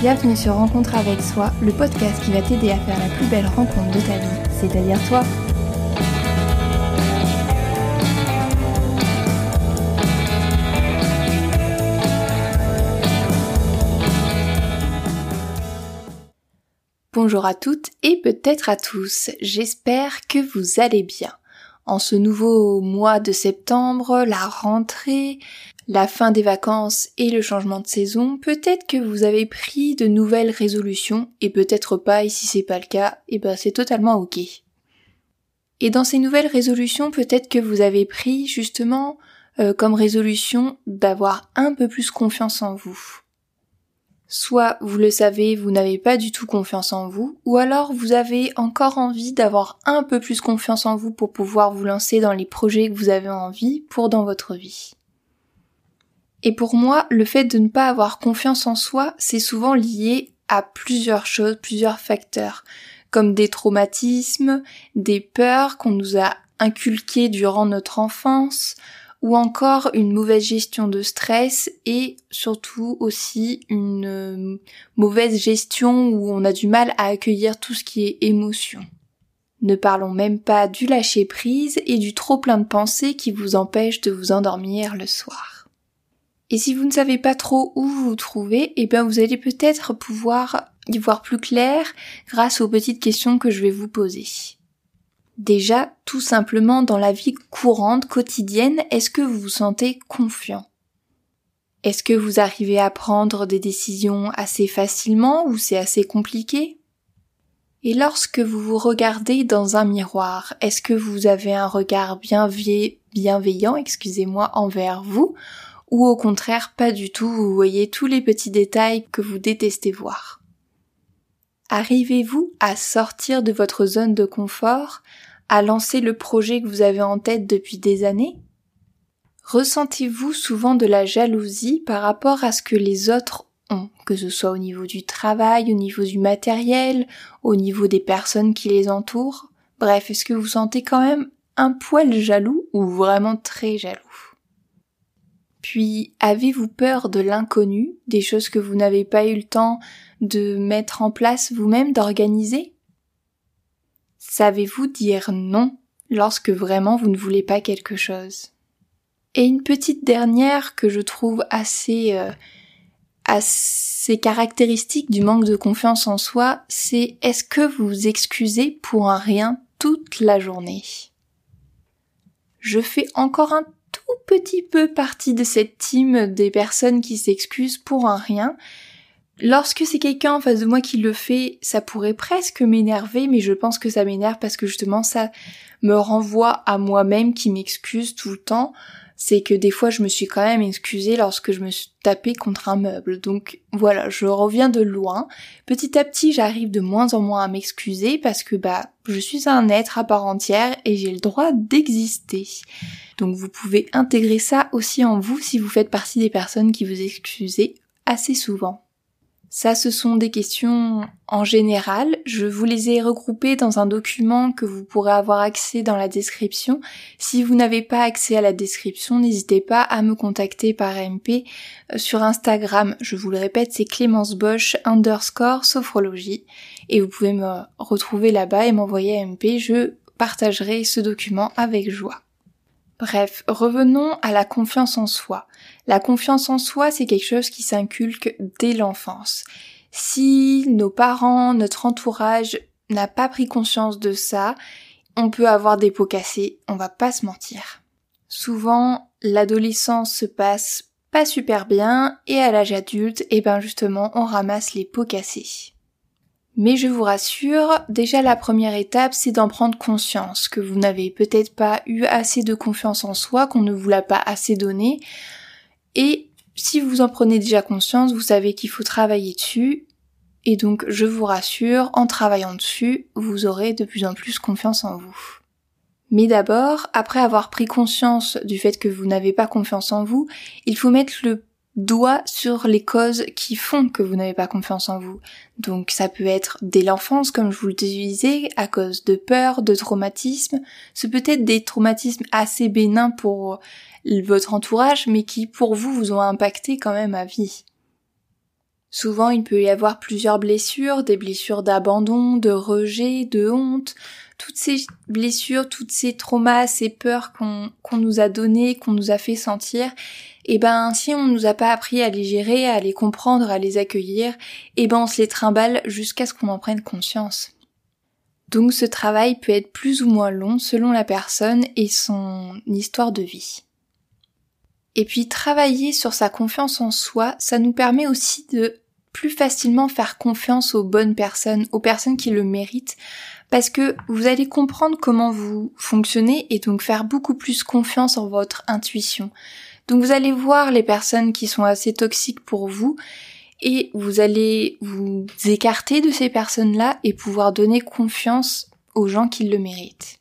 Bienvenue sur Rencontre avec soi, le podcast qui va t'aider à faire la plus belle rencontre de ta vie, c'est-à-dire toi. Bonjour à toutes et peut-être à tous, j'espère que vous allez bien. En ce nouveau mois de septembre, la rentrée, la fin des vacances et le changement de saison, peut-être que vous avez pris de nouvelles résolutions et peut-être pas et si c'est pas le cas, et eh ben c'est totalement ok. Et dans ces nouvelles résolutions, peut-être que vous avez pris justement euh, comme résolution d'avoir un peu plus confiance en vous. Soit vous le savez, vous n'avez pas du tout confiance en vous, ou alors vous avez encore envie d'avoir un peu plus confiance en vous pour pouvoir vous lancer dans les projets que vous avez envie pour dans votre vie. Et pour moi, le fait de ne pas avoir confiance en soi, c'est souvent lié à plusieurs choses, plusieurs facteurs, comme des traumatismes, des peurs qu'on nous a inculquées durant notre enfance, ou encore une mauvaise gestion de stress et surtout aussi une euh, mauvaise gestion où on a du mal à accueillir tout ce qui est émotion. Ne parlons même pas du lâcher prise et du trop plein de pensées qui vous empêchent de vous endormir le soir. Et si vous ne savez pas trop où vous vous trouvez, eh bien vous allez peut-être pouvoir y voir plus clair grâce aux petites questions que je vais vous poser. Déjà, tout simplement dans la vie courante, quotidienne, est-ce que vous vous sentez confiant? Est-ce que vous arrivez à prendre des décisions assez facilement ou c'est assez compliqué? Et lorsque vous vous regardez dans un miroir, est-ce que vous avez un regard bienveillant, excusez-moi, envers vous ou au contraire pas du tout, vous voyez tous les petits détails que vous détestez voir? Arrivez-vous à sortir de votre zone de confort, à lancer le projet que vous avez en tête depuis des années? Ressentez-vous souvent de la jalousie par rapport à ce que les autres ont, que ce soit au niveau du travail, au niveau du matériel, au niveau des personnes qui les entourent? Bref, est-ce que vous sentez quand même un poil jaloux ou vraiment très jaloux? Puis, avez-vous peur de l'inconnu, des choses que vous n'avez pas eu le temps de mettre en place vous-même, d'organiser? Savez-vous dire non lorsque vraiment vous ne voulez pas quelque chose? Et une petite dernière que je trouve assez euh, assez caractéristique du manque de confiance en soi, c'est est-ce que vous vous excusez pour un rien toute la journée? Je fais encore un petit peu partie de cette team des personnes qui s'excusent pour un rien. Lorsque c'est quelqu'un en face de moi qui le fait, ça pourrait presque m'énerver, mais je pense que ça m'énerve parce que justement ça me renvoie à moi-même qui m'excuse tout le temps c'est que des fois je me suis quand même excusée lorsque je me suis tapée contre un meuble. Donc voilà, je reviens de loin. Petit à petit, j'arrive de moins en moins à m'excuser parce que bah je suis un être à part entière et j'ai le droit d'exister. Donc vous pouvez intégrer ça aussi en vous si vous faites partie des personnes qui vous excusez assez souvent. Ça, ce sont des questions en général. Je vous les ai regroupées dans un document que vous pourrez avoir accès dans la description. Si vous n'avez pas accès à la description, n'hésitez pas à me contacter par MP euh, sur Instagram. Je vous le répète, c'est Clémence Bosch underscore sophrologie. Et vous pouvez me retrouver là-bas et m'envoyer MP. Je partagerai ce document avec joie. Bref, revenons à la confiance en soi. La confiance en soi, c'est quelque chose qui s'inculque dès l'enfance. Si nos parents, notre entourage n'a pas pris conscience de ça, on peut avoir des pots cassés, on va pas se mentir. Souvent, l'adolescence se passe pas super bien et à l'âge adulte, et eh ben justement, on ramasse les pots cassés. Mais je vous rassure, déjà la première étape, c'est d'en prendre conscience, que vous n'avez peut-être pas eu assez de confiance en soi, qu'on ne vous l'a pas assez donné. Et si vous en prenez déjà conscience, vous savez qu'il faut travailler dessus. Et donc, je vous rassure, en travaillant dessus, vous aurez de plus en plus confiance en vous. Mais d'abord, après avoir pris conscience du fait que vous n'avez pas confiance en vous, il faut mettre le doigt sur les causes qui font que vous n'avez pas confiance en vous. Donc ça peut être dès l'enfance, comme je vous le disais, à cause de peur, de traumatisme. Ce peut être des traumatismes assez bénins pour votre entourage, mais qui pour vous vous ont impacté quand même à vie. Souvent, il peut y avoir plusieurs blessures, des blessures d'abandon, de rejet, de honte, toutes ces blessures, toutes ces traumas, ces peurs qu'on nous a données, qu'on nous a fait sentir, et eh ben si on nous a pas appris à les gérer, à les comprendre, à les accueillir, et eh ben on se les trimballe jusqu'à ce qu'on en prenne conscience. Donc ce travail peut être plus ou moins long selon la personne et son histoire de vie. Et puis travailler sur sa confiance en soi, ça nous permet aussi de plus facilement faire confiance aux bonnes personnes, aux personnes qui le méritent, parce que vous allez comprendre comment vous fonctionnez et donc faire beaucoup plus confiance en votre intuition. Donc vous allez voir les personnes qui sont assez toxiques pour vous et vous allez vous écarter de ces personnes-là et pouvoir donner confiance aux gens qui le méritent.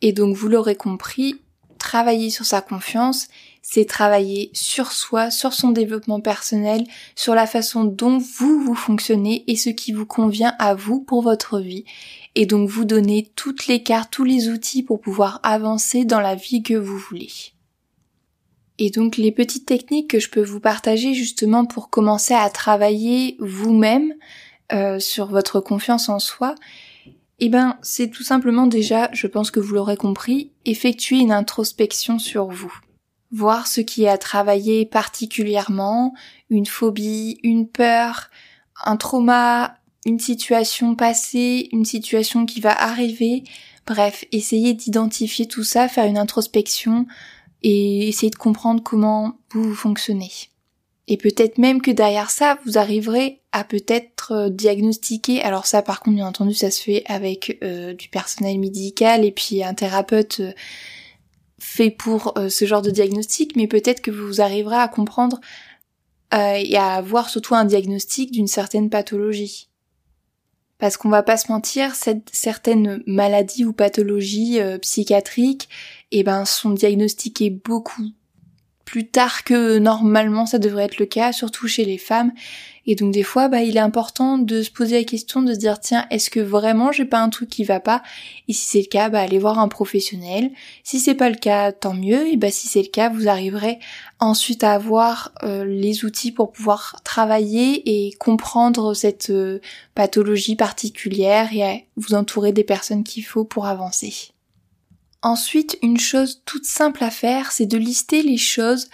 Et donc vous l'aurez compris, travailler sur sa confiance, c'est travailler sur soi, sur son développement personnel, sur la façon dont vous vous fonctionnez et ce qui vous convient à vous pour votre vie. Et donc vous donner toutes les cartes, tous les outils pour pouvoir avancer dans la vie que vous voulez. Et donc les petites techniques que je peux vous partager justement pour commencer à travailler vous-même euh, sur votre confiance en soi, eh ben c'est tout simplement déjà, je pense que vous l'aurez compris, effectuer une introspection sur vous. Voir ce qui est à travailler particulièrement, une phobie, une peur, un trauma, une situation passée, une situation qui va arriver, bref, essayer d'identifier tout ça, faire une introspection, et essayer de comprendre comment vous, fonctionnez. Et peut-être même que derrière ça, vous arriverez à peut-être euh, diagnostiquer. Alors ça, par contre, bien entendu, ça se fait avec euh, du personnel médical et puis un thérapeute euh, fait pour ce genre de diagnostic. Mais peut-être que vous arriverez à comprendre et à avoir surtout un diagnostic d'une certaine pathologie. Parce qu'on va pas se mentir, cette, certaines maladies ou pathologies psychiatriques, eh ben, sont diagnostiquées beaucoup plus tard que normalement ça devrait être le cas, surtout chez les femmes. Et donc des fois, bah, il est important de se poser la question de se dire tiens, est-ce que vraiment j'ai pas un truc qui va pas? Et si c'est le cas, bah, allez voir un professionnel. Si c'est pas le cas, tant mieux. Et bah, si c'est le cas, vous arriverez ensuite à avoir euh, les outils pour pouvoir travailler et comprendre cette euh, pathologie particulière et à vous entourer des personnes qu'il faut pour avancer. Ensuite, une chose toute simple à faire, c'est de lister les choses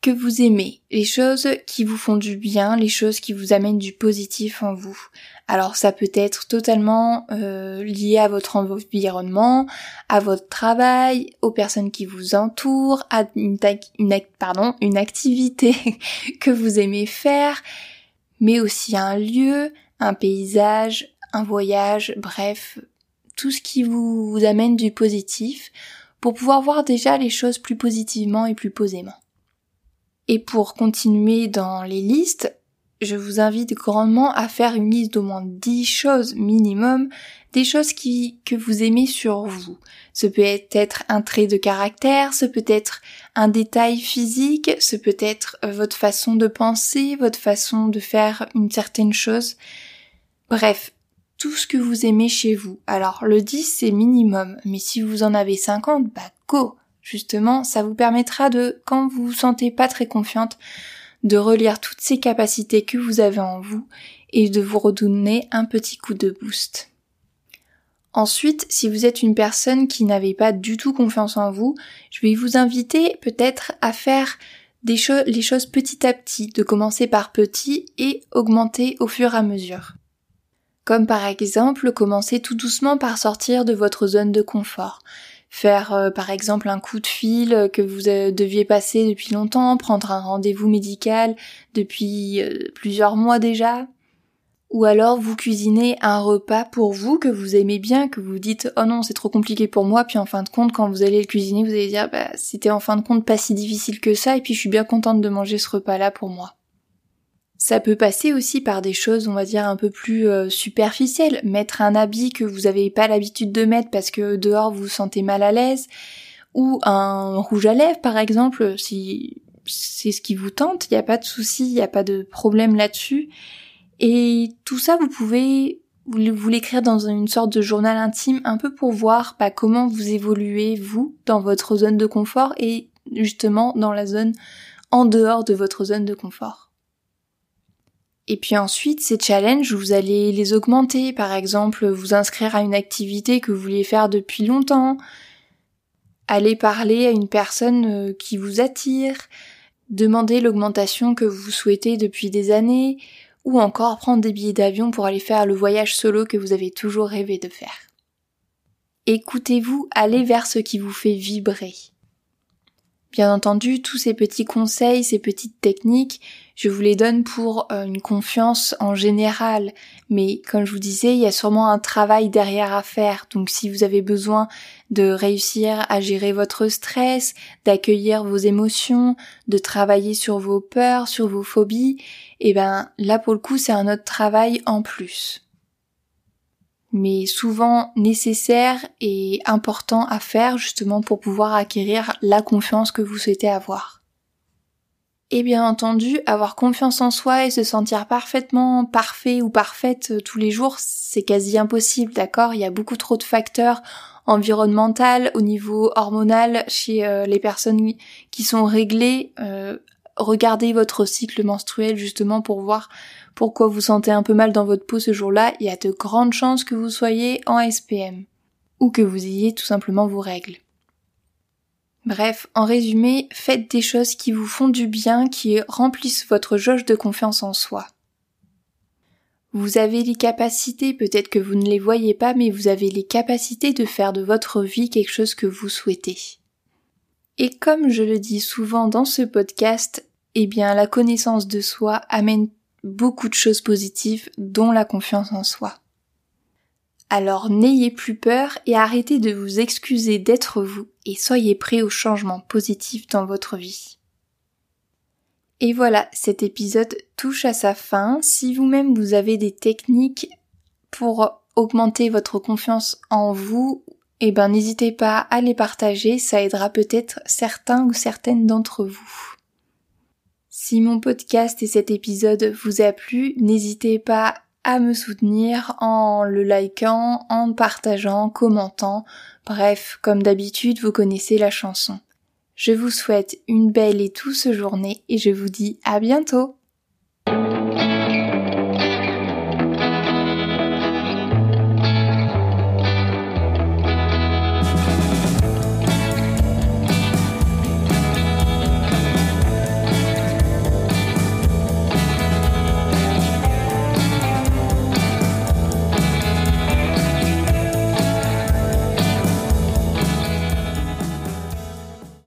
que vous aimez, les choses qui vous font du bien, les choses qui vous amènent du positif en vous. Alors ça peut être totalement euh, lié à votre environnement, à votre travail, aux personnes qui vous entourent, à une, activité que vous aimez faire, mais aussi un lieu, un paysage, un voyage, bref, tout ce qui vous amène du positif pour pouvoir voir déjà les choses plus positivement et plus posément. Et pour continuer dans les listes, je vous invite grandement à faire une liste d'au moins 10 choses minimum, des choses qui, que vous aimez sur vous. Ce peut être un trait de caractère, ce peut être un détail physique, ce peut être votre façon de penser, votre façon de faire une certaine chose. Bref, tout ce que vous aimez chez vous. Alors le 10 c'est minimum, mais si vous en avez 50, bah go Justement, ça vous permettra de, quand vous vous sentez pas très confiante, de relire toutes ces capacités que vous avez en vous et de vous redonner un petit coup de boost. Ensuite, si vous êtes une personne qui n'avait pas du tout confiance en vous, je vais vous inviter peut-être à faire des les choses petit à petit, de commencer par petit et augmenter au fur et à mesure comme par exemple commencer tout doucement par sortir de votre zone de confort. Faire euh, par exemple un coup de fil que vous euh, deviez passer depuis longtemps, prendre un rendez-vous médical depuis euh, plusieurs mois déjà, ou alors vous cuisinez un repas pour vous que vous aimez bien, que vous dites oh non c'est trop compliqué pour moi, puis en fin de compte quand vous allez le cuisiner vous allez dire bah c'était en fin de compte pas si difficile que ça et puis je suis bien contente de manger ce repas là pour moi. Ça peut passer aussi par des choses, on va dire, un peu plus euh, superficielles. Mettre un habit que vous n'avez pas l'habitude de mettre parce que dehors vous vous sentez mal à l'aise. Ou un rouge à lèvres, par exemple, si c'est ce qui vous tente, il n'y a pas de souci, il n'y a pas de problème là-dessus. Et tout ça, vous pouvez vous l'écrire dans une sorte de journal intime, un peu pour voir bah, comment vous évoluez, vous, dans votre zone de confort et justement dans la zone en dehors de votre zone de confort. Et puis ensuite, ces challenges, vous allez les augmenter. Par exemple, vous inscrire à une activité que vous vouliez faire depuis longtemps, aller parler à une personne euh, qui vous attire, demander l'augmentation que vous souhaitez depuis des années, ou encore prendre des billets d'avion pour aller faire le voyage solo que vous avez toujours rêvé de faire. Écoutez-vous aller vers ce qui vous fait vibrer. Bien entendu, tous ces petits conseils, ces petites techniques, je vous les donne pour euh, une confiance en général. Mais comme je vous disais, il y a sûrement un travail derrière à faire. Donc si vous avez besoin de réussir à gérer votre stress, d'accueillir vos émotions, de travailler sur vos peurs, sur vos phobies, eh ben là pour le coup c'est un autre travail en plus mais souvent nécessaire et important à faire justement pour pouvoir acquérir la confiance que vous souhaitez avoir. Et bien entendu, avoir confiance en soi et se sentir parfaitement parfait ou parfaite euh, tous les jours, c'est quasi impossible, d'accord? Il y a beaucoup trop de facteurs environnementaux au niveau hormonal chez euh, les personnes qui sont réglées. Euh, regardez votre cycle menstruel justement pour voir pourquoi vous sentez un peu mal dans votre peau ce jour-là, il y a de grandes chances que vous soyez en SPM ou que vous ayez tout simplement vos règles. Bref, en résumé, faites des choses qui vous font du bien, qui remplissent votre jauge de confiance en soi. Vous avez les capacités, peut-être que vous ne les voyez pas, mais vous avez les capacités de faire de votre vie quelque chose que vous souhaitez. Et comme je le dis souvent dans ce podcast, eh bien la connaissance de soi amène beaucoup de choses positives, dont la confiance en soi. Alors n'ayez plus peur et arrêtez de vous excuser d'être vous et soyez prêts au changement positif dans votre vie. Et voilà, cet épisode touche à sa fin. Si vous-même vous avez des techniques pour augmenter votre confiance en vous, eh ben n'hésitez pas à les partager, ça aidera peut-être certains ou certaines d'entre vous. Si mon podcast et cet épisode vous a plu, n'hésitez pas à me soutenir en le likant, en partageant, commentant. Bref, comme d'habitude, vous connaissez la chanson. Je vous souhaite une belle et douce journée et je vous dis à bientôt